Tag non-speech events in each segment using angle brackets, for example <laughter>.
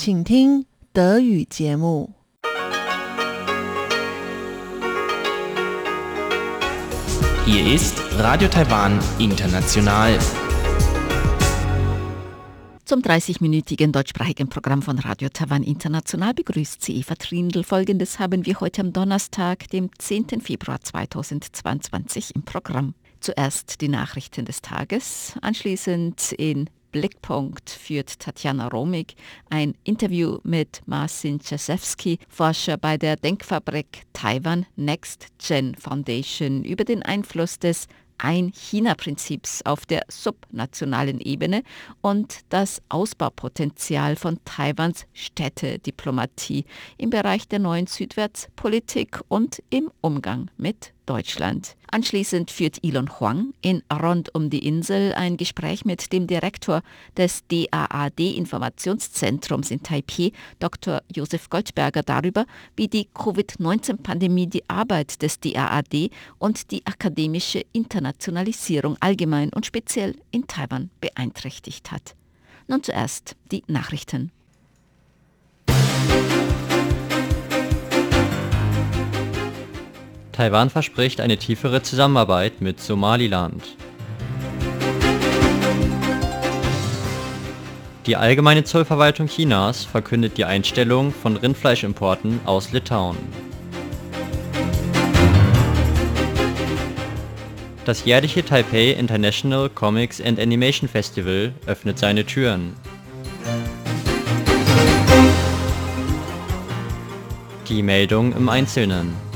请听德语节目。 Hier ist Radio Taiwan International. Zum 30-minütigen deutschsprachigen Programm von Radio Taiwan International begrüßt sie Eva Trindl. Folgendes haben wir heute am Donnerstag, dem 10. Februar 2022 im Programm. Zuerst die Nachrichten des Tages, anschließend in Blickpunkt führt Tatjana Romig. Ein Interview mit Marcin Czasewski, Forscher bei der Denkfabrik Taiwan Next Gen Foundation, über den Einfluss des ein-China-Prinzips auf der subnationalen Ebene und das Ausbaupotenzial von Taiwans Städtediplomatie im Bereich der neuen Südwärtspolitik und im Umgang mit Deutschland. Anschließend führt Elon Huang in Rund um die Insel ein Gespräch mit dem Direktor des DAAD-Informationszentrums in Taipei, Dr. Josef Goldberger, darüber, wie die Covid-19-Pandemie die Arbeit des DAAD und die akademische Internationalisierung allgemein und speziell in Taiwan beeinträchtigt hat. Nun zuerst die Nachrichten. Taiwan verspricht eine tiefere Zusammenarbeit mit Somaliland. Die Allgemeine Zollverwaltung Chinas verkündet die Einstellung von Rindfleischimporten aus Litauen. Das jährliche Taipei International Comics and Animation Festival öffnet seine Türen. Die Meldung im Einzelnen.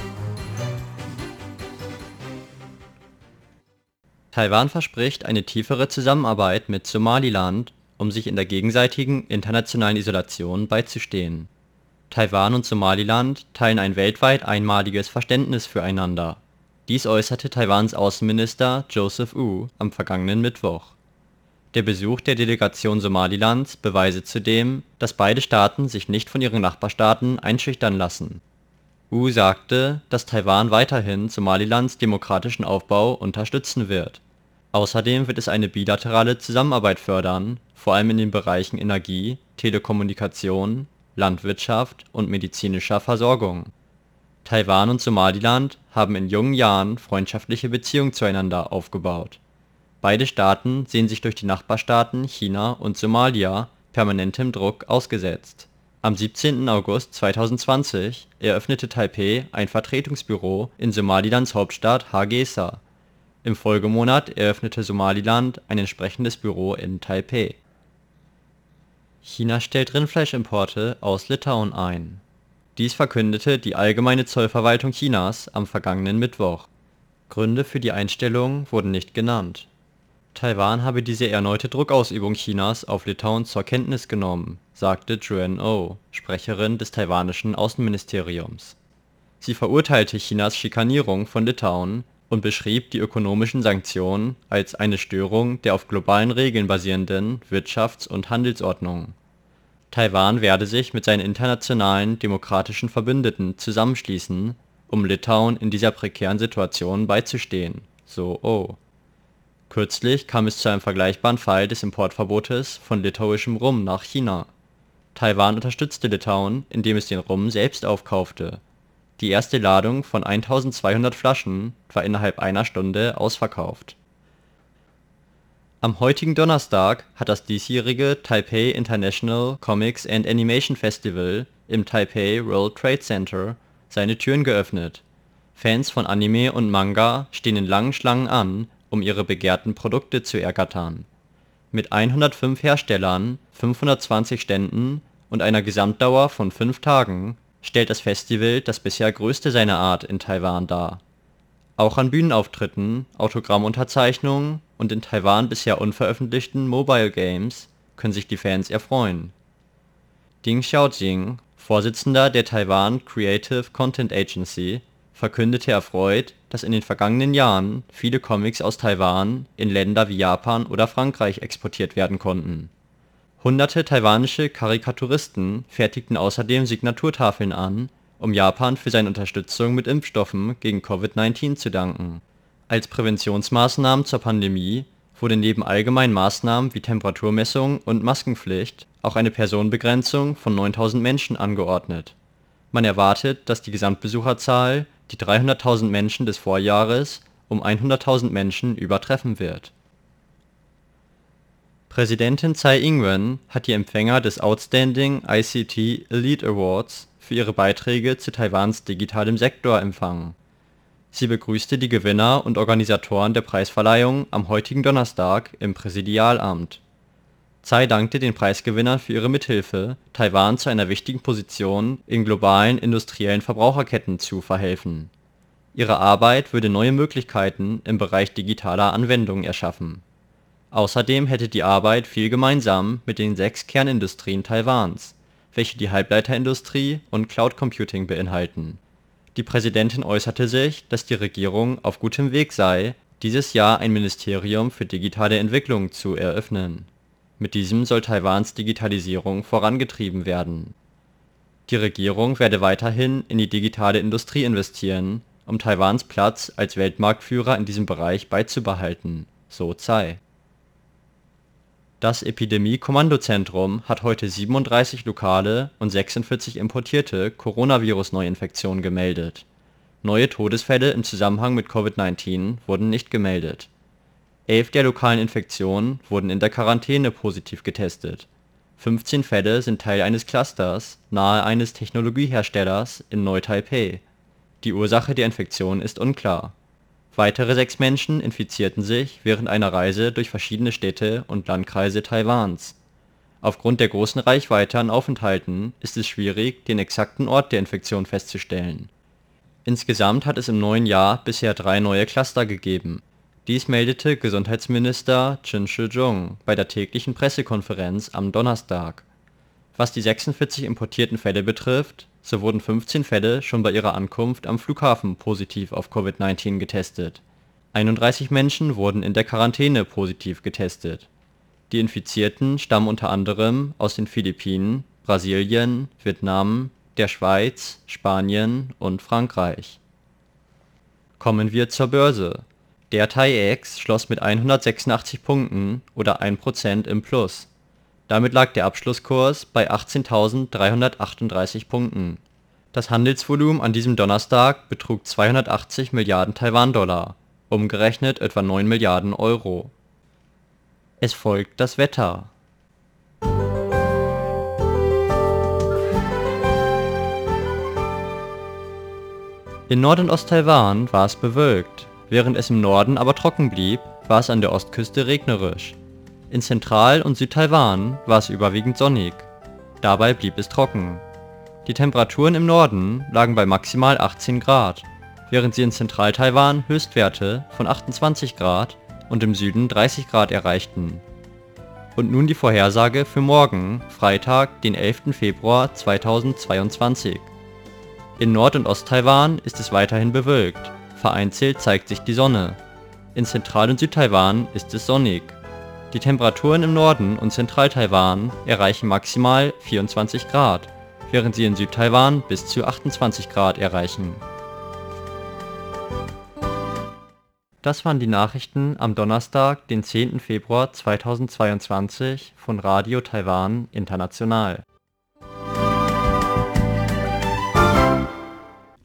Taiwan verspricht eine tiefere Zusammenarbeit mit Somaliland, um sich in der gegenseitigen internationalen Isolation beizustehen. Taiwan und Somaliland teilen ein weltweit einmaliges Verständnis füreinander. Dies äußerte Taiwans Außenminister Joseph Wu am vergangenen Mittwoch. Der Besuch der Delegation Somalilands beweise zudem, dass beide Staaten sich nicht von ihren Nachbarstaaten einschüchtern lassen. Wu sagte, dass Taiwan weiterhin Somalilands demokratischen Aufbau unterstützen wird. Außerdem wird es eine bilaterale Zusammenarbeit fördern, vor allem in den Bereichen Energie, Telekommunikation, Landwirtschaft und medizinischer Versorgung. Taiwan und Somaliland haben in jungen Jahren freundschaftliche Beziehungen zueinander aufgebaut. Beide Staaten sehen sich durch die Nachbarstaaten China und Somalia permanentem Druck ausgesetzt. Am 17. August 2020 eröffnete Taipei ein Vertretungsbüro in Somalilands Hauptstadt Hargeisa. Im Folgemonat eröffnete Somaliland ein entsprechendes Büro in Taipei. China stellt Rindfleischimporte aus Litauen ein. Dies verkündete die Allgemeine Zollverwaltung Chinas am vergangenen Mittwoch. Gründe für die Einstellung wurden nicht genannt. Taiwan habe diese erneute Druckausübung Chinas auf Litauen zur Kenntnis genommen, sagte Joanne Oh, Sprecherin des taiwanischen Außenministeriums. Sie verurteilte Chinas Schikanierung von Litauen und beschrieb die ökonomischen Sanktionen als eine Störung der auf globalen Regeln basierenden Wirtschafts- und Handelsordnung. Taiwan werde sich mit seinen internationalen demokratischen Verbündeten zusammenschließen, um Litauen in dieser prekären Situation beizustehen, so Oh. Kürzlich kam es zu einem vergleichbaren Fall des Importverbotes von litauischem Rum nach China. Taiwan unterstützte Litauen, indem es den Rum selbst aufkaufte. Die erste Ladung von 1200 Flaschen war innerhalb einer Stunde ausverkauft. Am heutigen Donnerstag hat das diesjährige Taipei International Comics and Animation Festival im Taipei World Trade Center seine Türen geöffnet. Fans von Anime und Manga stehen in langen Schlangen an, um ihre begehrten Produkte zu ergattern. Mit 105 Herstellern, 520 Ständen und einer Gesamtdauer von fünf Tagen stellt das Festival das bisher größte seiner Art in Taiwan dar. Auch an Bühnenauftritten, Autogrammunterzeichnungen und in Taiwan bisher unveröffentlichten Mobile Games können sich die Fans erfreuen. Ding Xiaojing, Vorsitzender der Taiwan Creative Content Agency, verkündete erfreut, dass in den vergangenen Jahren viele Comics aus Taiwan in Länder wie Japan oder Frankreich exportiert werden konnten. Hunderte taiwanische Karikaturisten fertigten außerdem Signaturtafeln an, um Japan für seine Unterstützung mit Impfstoffen gegen Covid-19 zu danken. Als Präventionsmaßnahmen zur Pandemie wurde neben allgemeinen Maßnahmen wie Temperaturmessung und Maskenpflicht auch eine Personenbegrenzung von 9000 Menschen angeordnet. Man erwartet, dass die Gesamtbesucherzahl die 300.000 Menschen des Vorjahres um 100.000 Menschen übertreffen wird. Präsidentin Tsai Ing-wen hat die Empfänger des Outstanding ICT Elite Awards für ihre Beiträge zu Taiwans digitalem Sektor empfangen. Sie begrüßte die Gewinner und Organisatoren der Preisverleihung am heutigen Donnerstag im Präsidialamt. Tsai dankte den Preisgewinnern für ihre Mithilfe, Taiwan zu einer wichtigen Position in globalen industriellen Verbraucherketten zu verhelfen. Ihre Arbeit würde neue Möglichkeiten im Bereich digitaler Anwendungen erschaffen. Außerdem hätte die Arbeit viel gemeinsam mit den sechs Kernindustrien Taiwans, welche die Halbleiterindustrie und Cloud Computing beinhalten die Präsidentin äußerte sich, dass die Regierung auf gutem Weg sei, dieses Jahr ein Ministerium für digitale Entwicklung zu eröffnen. Mit diesem soll Taiwans Digitalisierung vorangetrieben werden. Die Regierung werde weiterhin in die digitale Industrie investieren, um Taiwans Platz als Weltmarktführer in diesem Bereich beizubehalten, so Tsai das Epidemie-Kommandozentrum hat heute 37 lokale und 46 importierte Coronavirus-Neuinfektionen gemeldet. Neue Todesfälle im Zusammenhang mit Covid-19 wurden nicht gemeldet. Elf der lokalen Infektionen wurden in der Quarantäne positiv getestet. 15 Fälle sind Teil eines Clusters nahe eines Technologieherstellers in Neu-Taipei. Die Ursache der Infektion ist unklar Weitere sechs Menschen infizierten sich während einer Reise durch verschiedene Städte und Landkreise Taiwans. Aufgrund der großen Reichweite an Aufenthalten ist es schwierig, den exakten Ort der Infektion festzustellen. Insgesamt hat es im neuen Jahr bisher drei neue Cluster gegeben. Dies meldete Gesundheitsminister Chen Shih-chung bei der täglichen Pressekonferenz am Donnerstag. Was die 46 importierten Fälle betrifft so wurden 15 Fälle schon bei ihrer Ankunft am Flughafen positiv auf Covid-19 getestet. 31 Menschen wurden in der Quarantäne positiv getestet. Die Infizierten stammen unter anderem aus den Philippinen, Brasilien, Vietnam, der Schweiz, Spanien und Frankreich. Kommen wir zur Börse. Der TAIEX schloss mit 186 Punkten oder 1% im Plus damit lag der Abschlusskurs bei 18.338 Punkten. Das Handelsvolumen an diesem Donnerstag betrug 280 Milliarden Taiwan-Dollar, umgerechnet etwa 9 Milliarden Euro. Es folgt das Wetter. In Nord- und Ost-Taiwan war es bewölkt, während es im Norden aber trocken blieb, war es an der Ostküste regnerisch in Zentral und Südtaiwan war es überwiegend sonnig. Dabei blieb es trocken. Die Temperaturen im Norden lagen bei maximal 18 Grad, während sie in Zentral-Taiwan Höchstwerte von 28 Grad und im Süden 30 Grad erreichten. Und nun die Vorhersage für morgen, Freitag, den 11. Februar 2022. In Nord- und Ost-Taiwan ist es weiterhin bewölkt, vereinzelt zeigt sich die Sonne. In Zentral- und Südtaiwan ist es sonnig. Die Temperaturen im Norden und Zentral-Taiwan erreichen maximal 24 Grad, während sie in Südtaiwan bis zu 28 Grad erreichen. Das waren die Nachrichten am Donnerstag, den 10. Februar 2022 von Radio Taiwan International.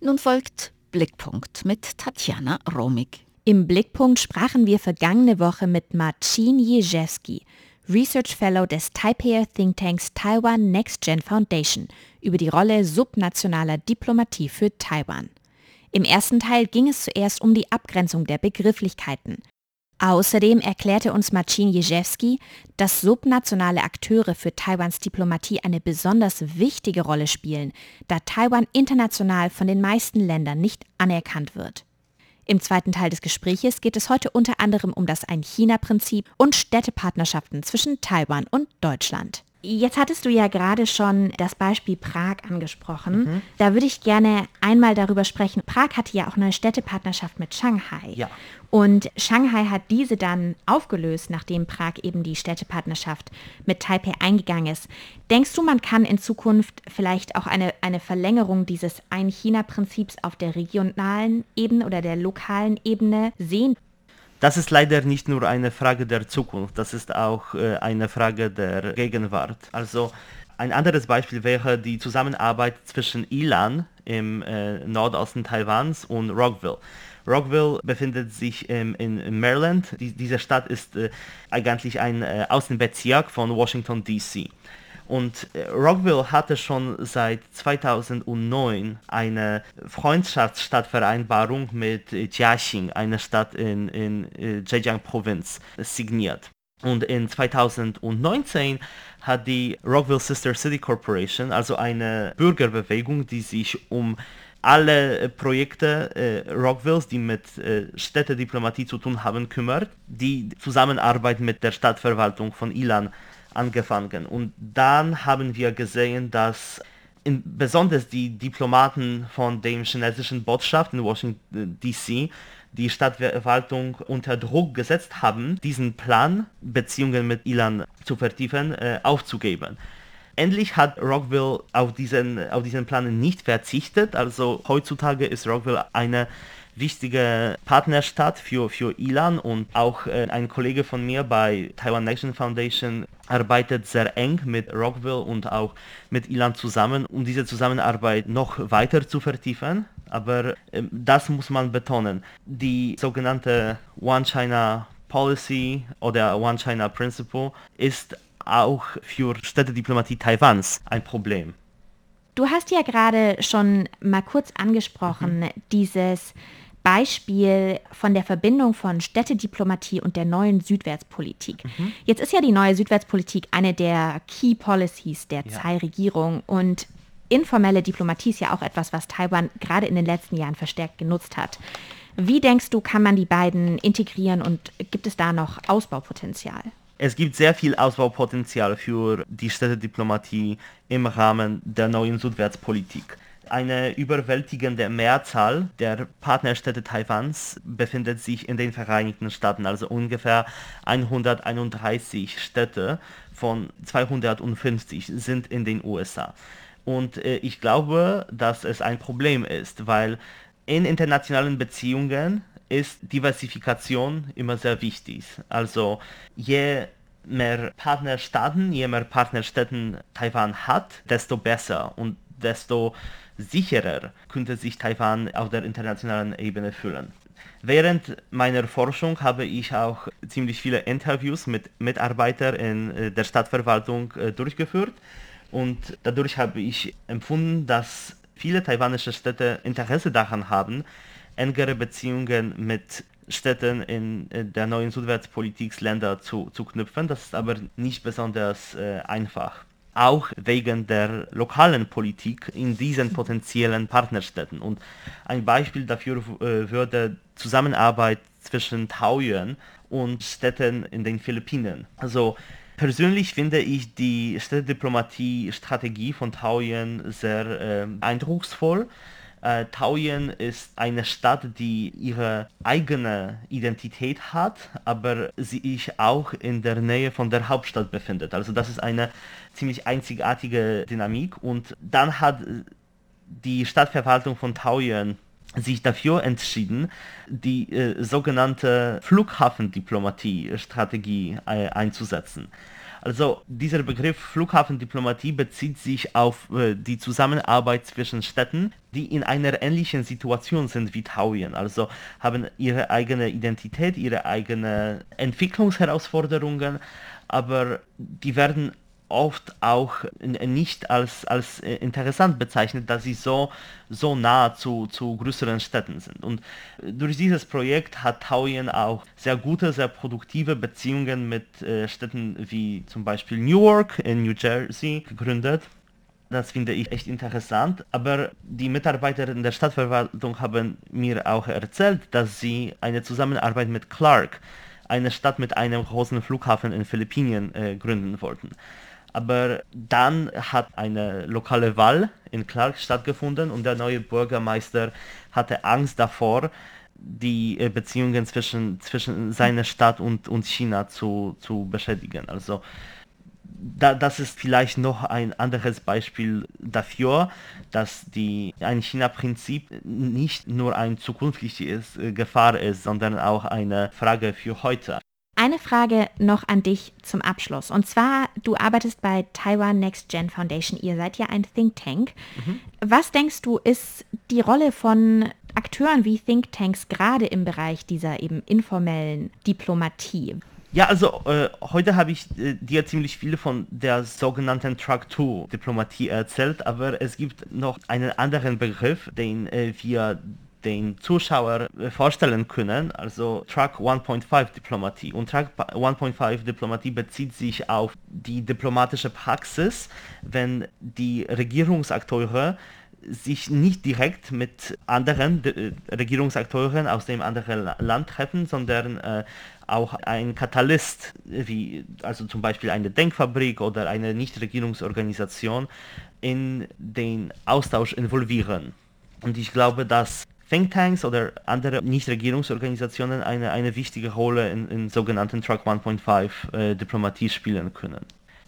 Nun folgt Blickpunkt mit Tatjana Romig. Im Blickpunkt sprachen wir vergangene Woche mit Marcin Jezewski, Research Fellow des Taipei Think Tanks Taiwan Next Gen Foundation, über die Rolle subnationaler Diplomatie für Taiwan. Im ersten Teil ging es zuerst um die Abgrenzung der Begrifflichkeiten. Außerdem erklärte uns Marcin Jezewski, dass subnationale Akteure für Taiwans Diplomatie eine besonders wichtige Rolle spielen, da Taiwan international von den meisten Ländern nicht anerkannt wird. Im zweiten Teil des Gespräches geht es heute unter anderem um das Ein-China-Prinzip und Städtepartnerschaften zwischen Taiwan und Deutschland. Jetzt hattest du ja gerade schon das Beispiel Prag angesprochen. Mhm. Da würde ich gerne einmal darüber sprechen. Prag hatte ja auch eine Städtepartnerschaft mit Shanghai. Ja. Und Shanghai hat diese dann aufgelöst, nachdem Prag eben die Städtepartnerschaft mit Taipei eingegangen ist. Denkst du, man kann in Zukunft vielleicht auch eine, eine Verlängerung dieses Ein-China-Prinzips auf der regionalen Ebene oder der lokalen Ebene sehen? Das ist leider nicht nur eine Frage der Zukunft, das ist auch äh, eine Frage der Gegenwart. Also ein anderes Beispiel wäre die Zusammenarbeit zwischen Ilan im äh, Nordosten Taiwans und Rockville. Rockville befindet sich ähm, in Maryland. Die, diese Stadt ist äh, eigentlich ein äh, Außenbezirk von Washington DC. Und äh, Rockville hatte schon seit 2009 eine Freundschaftsstadtvereinbarung mit äh, Jiaxing, einer Stadt in, in äh, Zhejiang-Provinz, signiert. Und in 2019 hat die Rockville Sister City Corporation, also eine Bürgerbewegung, die sich um alle Projekte äh, Rockvilles, die mit äh, Städtediplomatie zu tun haben, kümmert, die Zusammenarbeit mit der Stadtverwaltung von Ilan angefangen. Und dann haben wir gesehen, dass in, besonders die Diplomaten von dem chinesischen Botschaft in Washington DC die Stadtverwaltung unter Druck gesetzt haben, diesen Plan, Beziehungen mit Ilan zu vertiefen, äh, aufzugeben. Endlich hat Rockville auf diesen, auf diesen Plan nicht verzichtet. Also heutzutage ist Rockville eine wichtige Partnerstadt für, für Ilan und auch äh, ein Kollege von mir bei Taiwan Nation Foundation arbeitet sehr eng mit Rockville und auch mit Ilan zusammen, um diese Zusammenarbeit noch weiter zu vertiefen. Aber äh, das muss man betonen. Die sogenannte One China Policy oder One China Principle ist auch für Städtediplomatie Taiwans ein Problem. Du hast ja gerade schon mal kurz angesprochen, mhm. dieses Beispiel von der Verbindung von Städtediplomatie und der neuen Südwärtspolitik. Mhm. Jetzt ist ja die neue Südwärtspolitik eine der Key Policies der ja. Tsai-Regierung und informelle Diplomatie ist ja auch etwas, was Taiwan gerade in den letzten Jahren verstärkt genutzt hat. Wie denkst du, kann man die beiden integrieren und gibt es da noch Ausbaupotenzial? Es gibt sehr viel Ausbaupotenzial für die Städtediplomatie im Rahmen der neuen Südwärtspolitik. Eine überwältigende Mehrzahl der Partnerstädte Taiwans befindet sich in den Vereinigten Staaten, also ungefähr 131 Städte von 250 sind in den USA. Und äh, ich glaube, dass es ein Problem ist, weil in internationalen Beziehungen ist Diversifikation immer sehr wichtig. Also je mehr Partnerstaaten, je mehr Partnerstädten Taiwan hat, desto besser und desto sicherer könnte sich Taiwan auf der internationalen Ebene fühlen. Während meiner Forschung habe ich auch ziemlich viele Interviews mit Mitarbeitern in äh, der Stadtverwaltung äh, durchgeführt und dadurch habe ich empfunden, dass viele taiwanische Städte Interesse daran haben, engere Beziehungen mit Städten in der neuen Südwärtspolitiksländer zu, zu knüpfen. Das ist aber nicht besonders äh, einfach. Auch wegen der lokalen Politik in diesen potenziellen Partnerstädten. Und ein Beispiel dafür äh, würde Zusammenarbeit zwischen Taoyuan und Städten in den Philippinen. Also persönlich finde ich die Städtediplomatie-Strategie von Taoyuan sehr äh, eindrucksvoll äh, Taoyuan ist eine Stadt, die ihre eigene Identität hat, aber sie sich auch in der Nähe von der Hauptstadt befindet. Also das ist eine ziemlich einzigartige Dynamik. Und dann hat die Stadtverwaltung von Taoyuan sich dafür entschieden, die äh, sogenannte Flughafendiplomatie-Strategie äh, einzusetzen. Also dieser Begriff Flughafendiplomatie bezieht sich auf äh, die Zusammenarbeit zwischen Städten, die in einer ähnlichen Situation sind wie Taoyuan, also haben ihre eigene Identität, ihre eigenen Entwicklungsherausforderungen, aber die werden oft auch nicht als, als interessant bezeichnet, dass sie so, so nah zu, zu größeren Städten sind. Und durch dieses Projekt hat Taoyuan auch sehr gute, sehr produktive Beziehungen mit äh, Städten wie zum Beispiel Newark in New Jersey gegründet. Das finde ich echt interessant. Aber die Mitarbeiter in der Stadtverwaltung haben mir auch erzählt, dass sie eine Zusammenarbeit mit Clark, eine Stadt mit einem großen Flughafen in Philippinen, äh, gründen wollten. Aber dann hat eine lokale Wahl in Clark stattgefunden und der neue Bürgermeister hatte Angst davor, die äh, Beziehungen zwischen, zwischen seiner Stadt und, und China zu, zu beschädigen. Also da, das ist vielleicht noch ein anderes Beispiel dafür, dass die, ein China-Prinzip nicht nur ein zukünftiges äh, Gefahr ist, sondern auch eine Frage für heute. Eine Frage noch an dich zum Abschluss. Und zwar, du arbeitest bei Taiwan Next Gen Foundation. Ihr seid ja ein Think Tank. Mhm. Was denkst du, ist die Rolle von Akteuren wie Think Tanks gerade im Bereich dieser eben informellen Diplomatie? Ja, also äh, heute habe ich äh, dir ziemlich viel von der sogenannten Truck-2-Diplomatie erzählt, aber es gibt noch einen anderen Begriff, den äh, wir den Zuschauer äh, vorstellen können, also Track 1.5 Diplomatie. Und Track 1.5 Diplomatie bezieht sich auf die diplomatische Praxis, wenn die Regierungsakteure sich nicht direkt mit anderen äh, Regierungsakteuren aus dem anderen Land treffen, sondern äh, auch ein Katalyst, wie also zum Beispiel eine Denkfabrik oder eine Nichtregierungsorganisation, in den Austausch involvieren. Und ich glaube, dass Thinktanks oder andere Nichtregierungsorganisationen eine, eine wichtige Rolle in, in sogenannten Truck 1.5 äh, Diplomatie spielen können.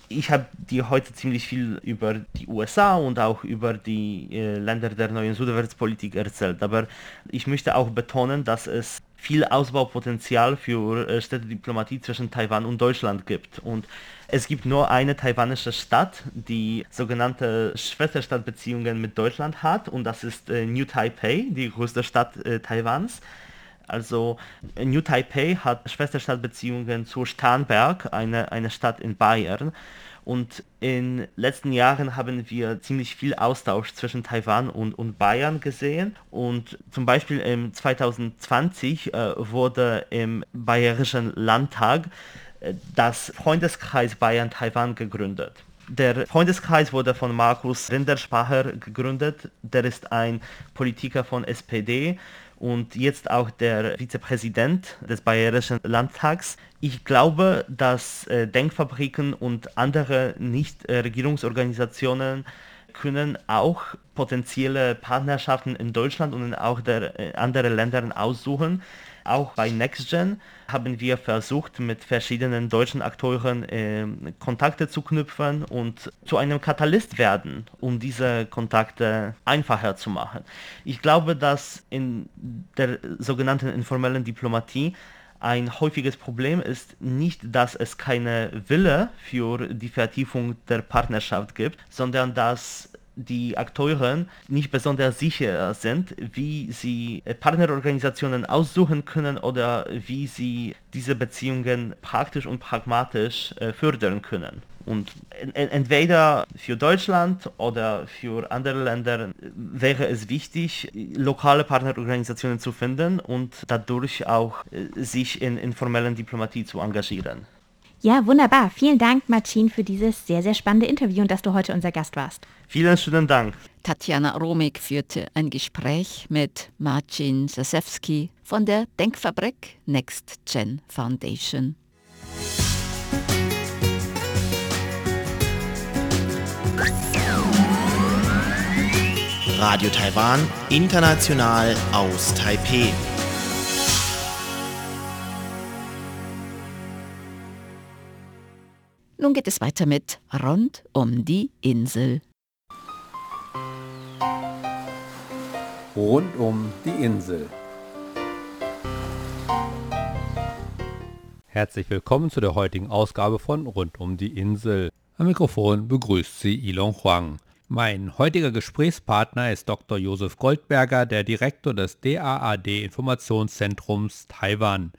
Ich habe dir heute ziemlich viel über die USA und auch über die äh, Länder der neuen Südwärtspolitik erzählt, aber ich möchte auch betonen, dass es viel Ausbaupotenzial für äh, Städtediplomatie zwischen Taiwan und Deutschland gibt. Und es gibt nur eine taiwanische Stadt, die sogenannte Schwesterstadtbeziehungen mit Deutschland hat und das ist äh, New Taipei, die größte Stadt äh, Taiwans. Also New Taipei hat Schwesterstadtbeziehungen zu Starnberg, eine, eine Stadt in Bayern. Und in den letzten Jahren haben wir ziemlich viel Austausch zwischen Taiwan und, und Bayern gesehen. Und zum Beispiel im 2020 äh, wurde im Bayerischen Landtag äh, das Freundeskreis Bayern-Taiwan gegründet. Der Freundeskreis wurde von Markus Rinderspacher gegründet. Der ist ein Politiker von SPD und jetzt auch der Vizepräsident des Bayerischen Landtags. Ich glaube, dass äh, Denkfabriken und andere Nichtregierungsorganisationen können auch potenzielle Partnerschaften in Deutschland und in auch der, äh, anderen Ländern aussuchen. Auch bei NextGen haben wir versucht, mit verschiedenen deutschen Akteuren äh, Kontakte zu knüpfen und zu einem Katalyst werden, um diese Kontakte einfacher zu machen. Ich glaube, dass in der sogenannten informellen Diplomatie ein häufiges Problem ist nicht, dass es keine Wille für die Vertiefung der Partnerschaft gibt, sondern dass die Akteure nicht besonders sicher sind, wie sie Partnerorganisationen aussuchen können oder wie sie diese Beziehungen praktisch und pragmatisch äh, fördern können. Und entweder für Deutschland oder für andere Länder wäre es wichtig, lokale Partnerorganisationen zu finden und dadurch auch äh, sich in informellen Diplomatie zu engagieren. Ja, wunderbar. Vielen Dank, Marcin, für dieses sehr, sehr spannende Interview und dass du heute unser Gast warst. Vielen schönen Dank. Tatjana Romig führte ein Gespräch mit Marcin Sasewski von der Denkfabrik Next Gen Foundation. Radio Taiwan, international aus Taipeh. Nun geht es weiter mit Rund um die Insel. Rund um die Insel. Herzlich willkommen zu der heutigen Ausgabe von Rund um die Insel. Am Mikrofon begrüßt Sie Ilon Huang. Mein heutiger Gesprächspartner ist Dr. Josef Goldberger, der Direktor des DAAD Informationszentrums Taiwan.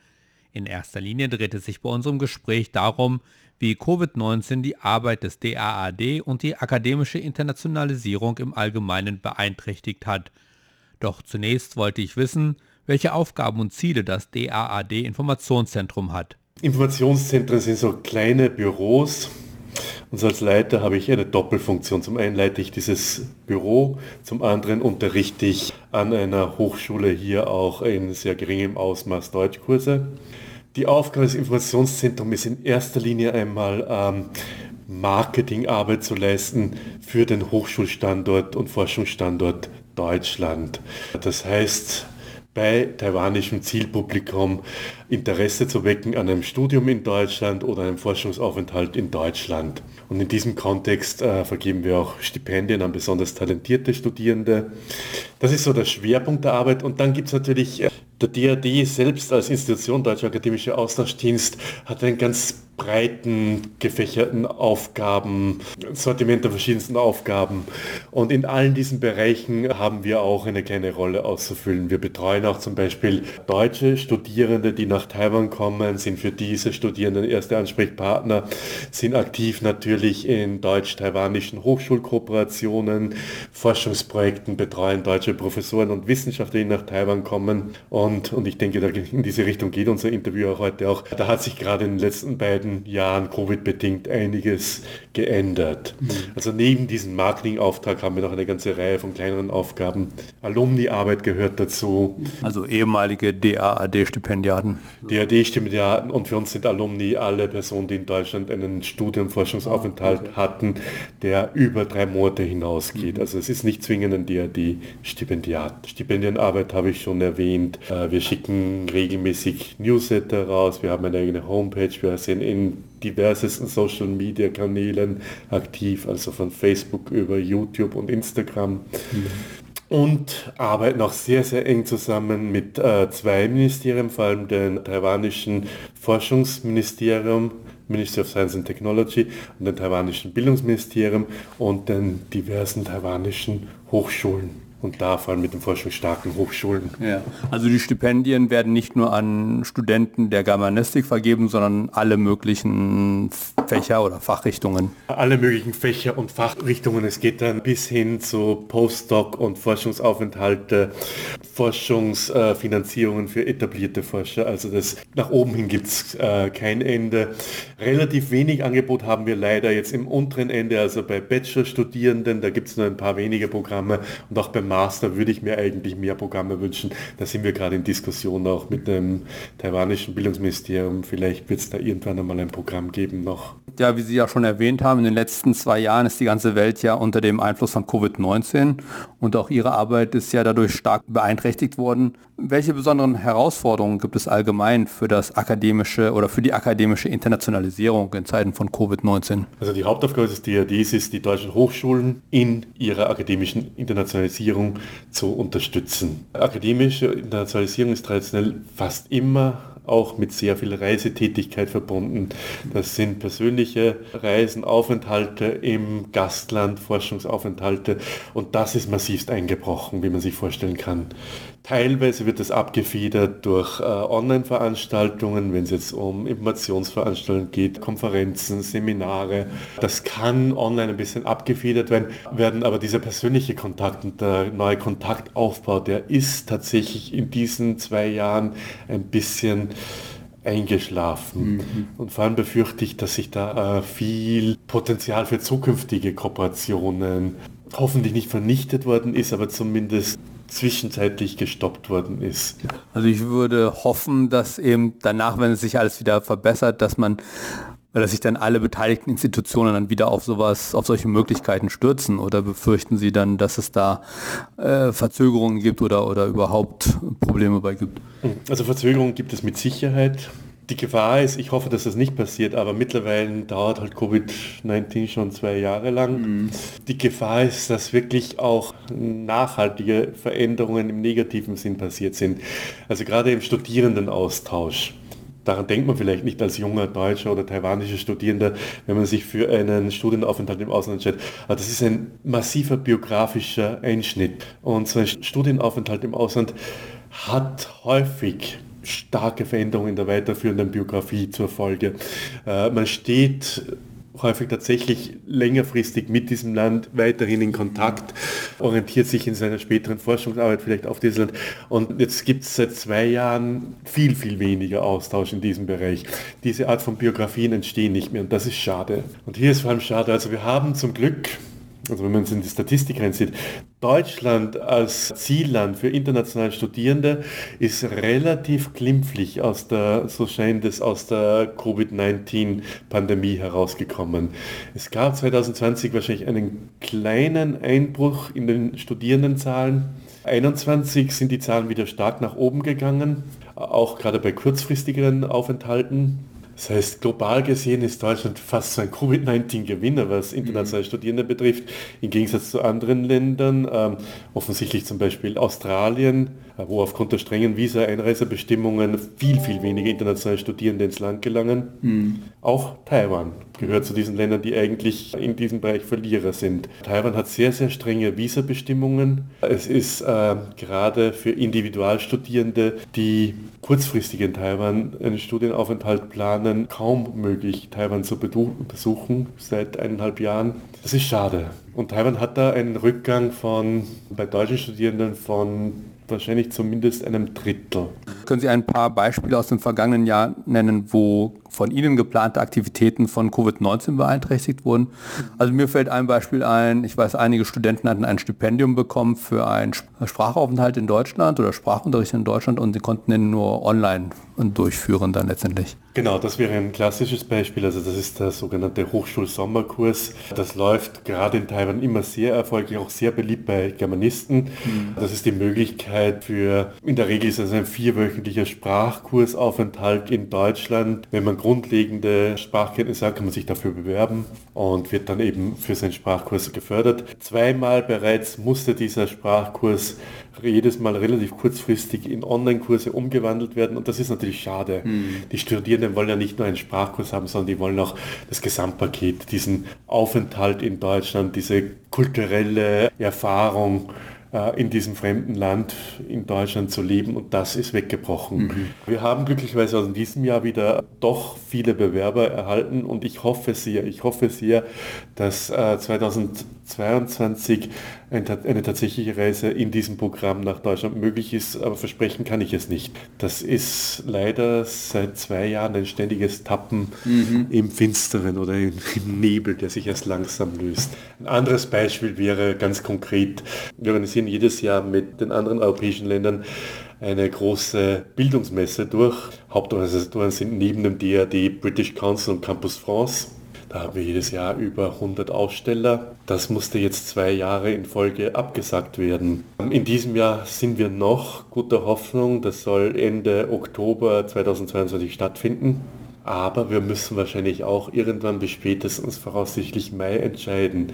In erster Linie dreht es sich bei unserem Gespräch darum, wie Covid-19 die Arbeit des DAAD und die akademische Internationalisierung im Allgemeinen beeinträchtigt hat. Doch zunächst wollte ich wissen, welche Aufgaben und Ziele das DAAD Informationszentrum hat. Informationszentren sind so kleine Büros. Und als Leiter habe ich eine Doppelfunktion. Zum einen leite ich dieses Büro, zum anderen unterrichte ich an einer Hochschule hier auch in sehr geringem Ausmaß Deutschkurse. Die Aufgabe des Informationszentrums ist in erster Linie einmal ähm, Marketingarbeit zu leisten für den Hochschulstandort und Forschungsstandort Deutschland. Das heißt, bei taiwanischem Zielpublikum Interesse zu wecken an einem Studium in Deutschland oder einem Forschungsaufenthalt in Deutschland. Und in diesem Kontext äh, vergeben wir auch Stipendien an besonders talentierte Studierende. Das ist so der Schwerpunkt der Arbeit. Und dann gibt es natürlich äh, der DAD selbst als Institution Deutscher Akademischer Austauschdienst hat einen ganz breiten gefächerten Aufgaben, Sortiment der verschiedensten Aufgaben. Und in allen diesen Bereichen haben wir auch eine kleine Rolle auszufüllen. Wir betreuen auch zum Beispiel deutsche Studierende, die nach Taiwan kommen, sind für diese Studierenden erste Ansprechpartner, sind aktiv natürlich in deutsch-taiwanischen Hochschulkooperationen, Forschungsprojekten, betreuen deutsche Professoren und Wissenschaftler, die nach Taiwan kommen. Und, und ich denke, in diese Richtung geht unser Interview auch heute auch. Da hat sich gerade in den letzten beiden beiden Jahren Covid-bedingt einiges geändert. Mhm. Also neben diesem Marketingauftrag haben wir noch eine ganze Reihe von kleineren Aufgaben. Alumni-Arbeit gehört dazu. Also ehemalige DAAD-Stipendiaten. DAD-Stipendiaten und für uns sind Alumni alle Personen, die in Deutschland einen Studienforschungsaufenthalt oh, okay. hatten, der über drei Monate hinausgeht. Mhm. Also es ist nicht zwingend ein DAD-Stipendiat. Stipendienarbeit habe ich schon erwähnt. Äh, wir schicken regelmäßig Newsletter raus, wir haben eine eigene Homepage, wir sind in diversesten Social Media Kanälen aktiv, also von Facebook über YouTube und Instagram. Mhm. Und arbeiten auch sehr, sehr eng zusammen mit äh, zwei Ministerien, vor allem dem taiwanischen Forschungsministerium, Ministry of Science and Technology und dem taiwanischen Bildungsministerium und den diversen taiwanischen Hochschulen und da vor allem mit den forschungsstarken Hochschulen. Ja. Also die Stipendien werden nicht nur an Studenten der Germanistik vergeben, sondern alle möglichen Fächer oder Fachrichtungen. Alle möglichen Fächer und Fachrichtungen. Es geht dann bis hin zu Postdoc und Forschungsaufenthalte, Forschungsfinanzierungen für etablierte Forscher. Also das nach oben hin gibt es äh, kein Ende. Relativ wenig Angebot haben wir leider jetzt im unteren Ende, also bei Bachelorstudierenden, da gibt es nur ein paar wenige Programme und auch beim Master würde ich mir eigentlich mehr Programme wünschen. Da sind wir gerade in Diskussion auch mit dem taiwanischen Bildungsministerium. Vielleicht wird es da irgendwann einmal ein Programm geben noch. Ja, wie Sie ja schon erwähnt haben, in den letzten zwei Jahren ist die ganze Welt ja unter dem Einfluss von Covid-19 und auch Ihre Arbeit ist ja dadurch stark beeinträchtigt worden. Welche besonderen Herausforderungen gibt es allgemein für das akademische oder für die akademische Internationalisierung in Zeiten von Covid-19? Also die Hauptaufgabe des DRDs ist, die deutschen Hochschulen in ihrer akademischen Internationalisierung zu unterstützen. Akademische Internationalisierung ist traditionell fast immer auch mit sehr viel Reisetätigkeit verbunden. Das sind persönliche Reisen, Aufenthalte im Gastland, Forschungsaufenthalte und das ist massivst eingebrochen, wie man sich vorstellen kann. Teilweise wird es abgefedert durch äh, Online-Veranstaltungen, wenn es jetzt um Informationsveranstaltungen geht, Konferenzen, Seminare. Das kann online ein bisschen abgefedert werden, werden aber dieser persönliche Kontakt und der neue Kontaktaufbau, der ist tatsächlich in diesen zwei Jahren ein bisschen eingeschlafen. Mhm. Und vor allem befürchte ich, dass sich da äh, viel Potenzial für zukünftige Kooperationen hoffentlich nicht vernichtet worden ist, aber zumindest zwischenzeitlich gestoppt worden ist. Also ich würde hoffen, dass eben danach, wenn es sich alles wieder verbessert, dass man dass sich dann alle beteiligten Institutionen dann wieder auf sowas, auf solche Möglichkeiten stürzen oder befürchten Sie dann, dass es da äh, Verzögerungen gibt oder, oder überhaupt Probleme bei gibt? Also Verzögerungen gibt es mit Sicherheit. Die Gefahr ist, ich hoffe, dass das nicht passiert, aber mittlerweile dauert halt Covid-19 schon zwei Jahre lang. Mhm. Die Gefahr ist, dass wirklich auch nachhaltige Veränderungen im negativen Sinn passiert sind. Also gerade im Studierendenaustausch. Daran denkt man vielleicht nicht als junger deutscher oder taiwanischer Studierender, wenn man sich für einen Studienaufenthalt im Ausland entscheidet. Aber das ist ein massiver biografischer Einschnitt. Und so ein Studienaufenthalt im Ausland hat häufig starke Veränderungen in der weiterführenden Biografie zur Folge. Äh, man steht häufig tatsächlich längerfristig mit diesem Land weiterhin in Kontakt, orientiert sich in seiner späteren Forschungsarbeit vielleicht auf dieses Land. Und jetzt gibt es seit zwei Jahren viel, viel weniger Austausch in diesem Bereich. Diese Art von Biografien entstehen nicht mehr und das ist schade. Und hier ist vor allem schade, also wir haben zum Glück also wenn man es in die Statistik reinsieht, Deutschland als Zielland für internationale Studierende ist relativ glimpflich aus der, so scheint es, aus der Covid-19-Pandemie herausgekommen. Es gab 2020 wahrscheinlich einen kleinen Einbruch in den Studierendenzahlen, 2021 sind die Zahlen wieder stark nach oben gegangen, auch gerade bei kurzfristigeren Aufenthalten. Das heißt, global gesehen ist Deutschland fast so ein Covid-19-Gewinner, was internationale Studierende betrifft, im Gegensatz zu anderen Ländern, ähm, offensichtlich zum Beispiel Australien, wo aufgrund der strengen Visa-Einreisebestimmungen viel, viel weniger internationale Studierende ins Land gelangen. Mhm. Auch Taiwan gehört zu diesen Ländern, die eigentlich in diesem Bereich Verlierer sind. Taiwan hat sehr, sehr strenge Visabestimmungen. Es ist äh, gerade für Individualstudierende, die kurzfristig in Taiwan einen Studienaufenthalt planen, kaum möglich, Taiwan zu besuchen seit eineinhalb Jahren. Das ist schade. Und Taiwan hat da einen Rückgang von bei deutschen Studierenden von wahrscheinlich zumindest einem Drittel. Können Sie ein paar Beispiele aus dem vergangenen Jahr nennen, wo von Ihnen geplante Aktivitäten von Covid-19 beeinträchtigt wurden? Also mir fällt ein Beispiel ein, ich weiß, einige Studenten hatten ein Stipendium bekommen für einen Sprachaufenthalt in Deutschland oder Sprachunterricht in Deutschland und sie konnten den nur online durchführen dann letztendlich. Genau, das wäre ein klassisches Beispiel. Also das ist der sogenannte Hochschulsommerkurs. Das läuft gerade in Taiwan immer sehr erfolgreich, auch sehr beliebt bei Germanisten. Mhm. Das ist die Möglichkeit für, in der Regel ist es ein vierwöchentlicher Sprachkursaufenthalt in Deutschland. Wenn man grundlegende Sprachkenntnisse hat, kann man sich dafür bewerben und wird dann eben für seinen Sprachkurs gefördert. Zweimal bereits musste dieser Sprachkurs jedes Mal relativ kurzfristig in Online-Kurse umgewandelt werden und das ist natürlich schade. Mhm. Die Studierenden wollen ja nicht nur einen Sprachkurs haben, sondern die wollen auch das Gesamtpaket, diesen Aufenthalt in Deutschland, diese kulturelle Erfahrung in diesem fremden Land in Deutschland zu leben und das ist weggebrochen. Mhm. Wir haben glücklicherweise in diesem Jahr wieder doch viele Bewerber erhalten und ich hoffe sehr, ich hoffe sehr, dass 2022 äh, eine tatsächliche Reise in diesem Programm nach Deutschland möglich ist, aber versprechen kann ich es nicht. Das ist leider seit zwei Jahren ein ständiges Tappen mhm. im Finsteren oder im, Nebel, der sich erst langsam löst. Ein anderes Beispiel wäre ganz konkret, wir organisieren organisieren jedes Jahr mit den anderen europäischen Ländern eine große Bildungsmesse durch. Hauptorganisatoren sind neben dem DRD British Council und Campus France. Da haben wir jedes Jahr über 100 Aussteller. Das musste jetzt zwei Jahre in Folge abgesagt werden. In diesem Jahr sind wir noch guter Hoffnung. Das soll Ende Oktober 2022 stattfinden. Aber wir müssen wahrscheinlich auch irgendwann bis spätestens voraussichtlich Mai entscheiden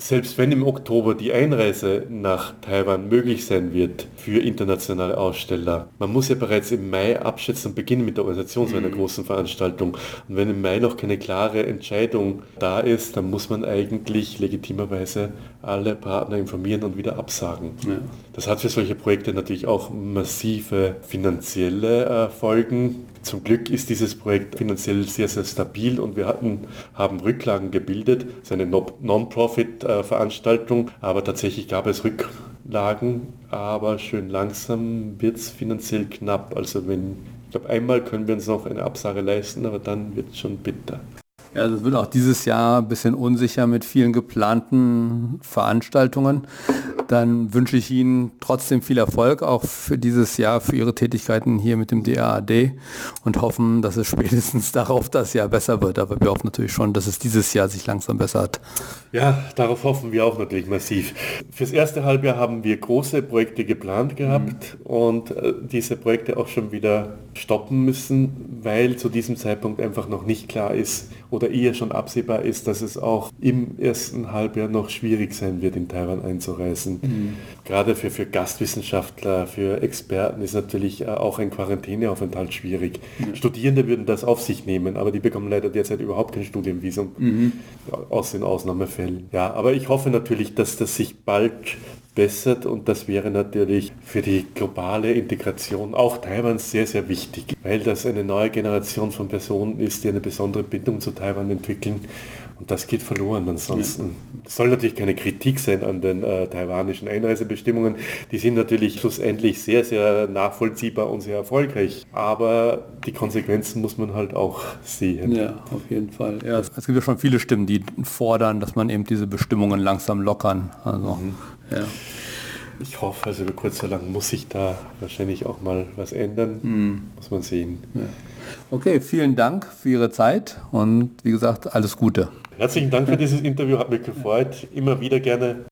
selbst wenn im Oktober die Einreise nach Taiwan möglich sein wird für internationale Aussteller, man muss ja bereits im Mai abschätzen und beginnen mit der Organisation so einer mhm. großen Veranstaltung. Und wenn im Mai noch keine klare Entscheidung da ist, dann muss man eigentlich legitimerweise alle Partner informieren und wieder absagen. Ja. Das hat für solche Projekte natürlich auch massive finanzielle äh, Folgen. Zum Glück ist dieses Projekt finanziell sehr, sehr stabil und wir hatten, haben Rücklagen gebildet. Es ist eine Non-Profit-Veranstaltung, aber tatsächlich gab es Rücklagen, aber schön langsam wird es finanziell knapp. Also wenn, ich glaube, einmal können wir uns noch eine Absage leisten, aber dann wird es schon bitter. Ja, es wird auch dieses Jahr ein bisschen unsicher mit vielen geplanten Veranstaltungen. Dann wünsche ich Ihnen trotzdem viel Erfolg auch für dieses Jahr, für Ihre Tätigkeiten hier mit dem DAAD und hoffen, dass es <laughs> spätestens darauf das Jahr besser wird. Aber wir hoffen natürlich schon, dass es dieses Jahr sich langsam bessert. Ja, darauf hoffen wir auch natürlich massiv. Fürs erste Halbjahr haben wir große Projekte geplant gehabt mhm. und äh, diese Projekte auch schon wieder stoppen müssen, weil zu diesem Zeitpunkt einfach noch nicht klar ist, oder eher schon absehbar ist, dass es auch im ersten Halbjahr noch schwierig sein wird, in Taiwan einzureisen. Mhm. Gerade für, für Gastwissenschaftler, für Experten ist natürlich äh, auch ein Quarantäneaufenthalt schwierig. Mhm. Studierende würden das auf sich nehmen, aber die bekommen leider derzeit überhaupt kein Studienvisum, mhm. aus den Ausnahmefällen. Ja, aber ich hoffe natürlich, dass das sich bald bessert und das wäre natürlich für die globale Integration auch Taiwans sehr, sehr wichtig, weil das eine neue Generation von Personen ist, die eine besondere Bindung zu Taiwan entwickeln und das geht verloren ansonsten. Es soll natürlich keine Kritik sein an den äh, taiwanischen Einreisebestimmungen. Die sind natürlich schlussendlich sehr, sehr nachvollziehbar und sehr erfolgreich. Aber die Konsequenzen muss man halt auch sehen. Ja, auf jeden Fall. Ja, es gibt ja schon viele Stimmen, die fordern, dass man eben diese Bestimmungen langsam lockern. Also, mhm. Ja. Ich hoffe, also über kurz oder lang muss sich da wahrscheinlich auch mal was ändern. Mhm. Muss man sehen. Ja. Okay, vielen Dank für Ihre Zeit und wie gesagt, alles Gute. Herzlichen Dank für dieses Interview, hat mich gefreut. Immer wieder gerne.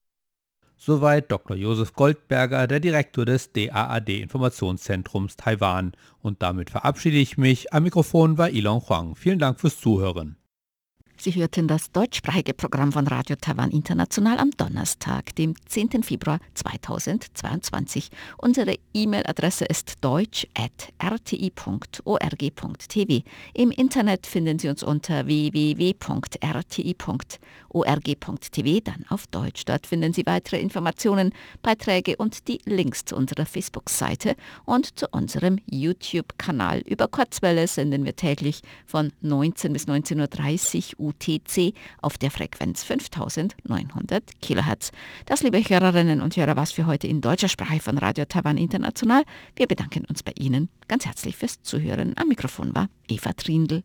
Soweit Dr. Josef Goldberger, der Direktor des DAAD Informationszentrums Taiwan. Und damit verabschiede ich mich. Am Mikrofon war Ilon Huang. Vielen Dank fürs Zuhören. Sie hörten das deutschsprachige Programm von Radio Taiwan International am Donnerstag, dem 10. Februar 2022. Unsere E-Mail-Adresse ist deutsch.rti.org.tv. Im Internet finden Sie uns unter www.rti.org.tv, dann auf Deutsch. Dort finden Sie weitere Informationen, Beiträge und die Links zu unserer Facebook-Seite und zu unserem YouTube-Kanal. Über Kurzwelle senden wir täglich von 19 bis 19.30 Uhr UTC auf der Frequenz 5900 kHz. Das, liebe Hörerinnen und Hörer, was für heute in deutscher Sprache von Radio Taiwan International. Wir bedanken uns bei Ihnen ganz herzlich fürs Zuhören. Am Mikrofon war Eva Trindl.